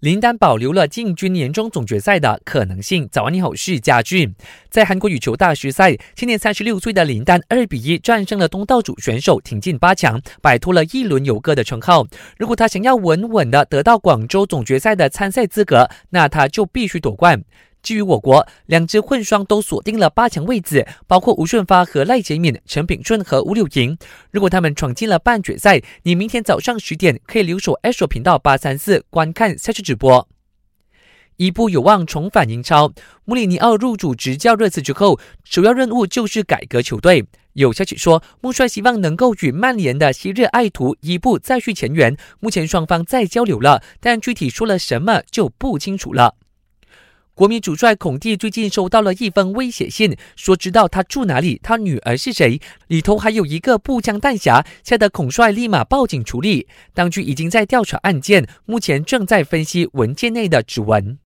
林丹保留了进军年终总决赛的可能性。早安，你好，是家俊。在韩国羽球大师赛，今年三十六岁的林丹二比一战胜了东道主选手，挺进八强，摆脱了一轮游哥的称号。如果他想要稳稳的得到广州总决赛的参赛资格，那他就必须夺冠。至于我国，两支混双都锁定了八强位置，包括吴顺发和赖洁敏、陈炳顺和吴柳莹。如果他们闯进了半决赛，你明天早上十点可以留守 S 频道八三四观看赛事直播。伊布有望重返英超。穆里尼奥入主执教热刺之后，首要任务就是改革球队。有消息说，穆帅希望能够与曼联的昔日爱徒伊布再续前缘。目前双方在交流了，但具体说了什么就不清楚了。国民主帅孔蒂最近收到了一封威胁信，说知道他住哪里，他女儿是谁，里头还有一个步枪弹匣，吓得孔帅立马报警处理。当局已经在调查案件，目前正在分析文件内的指纹。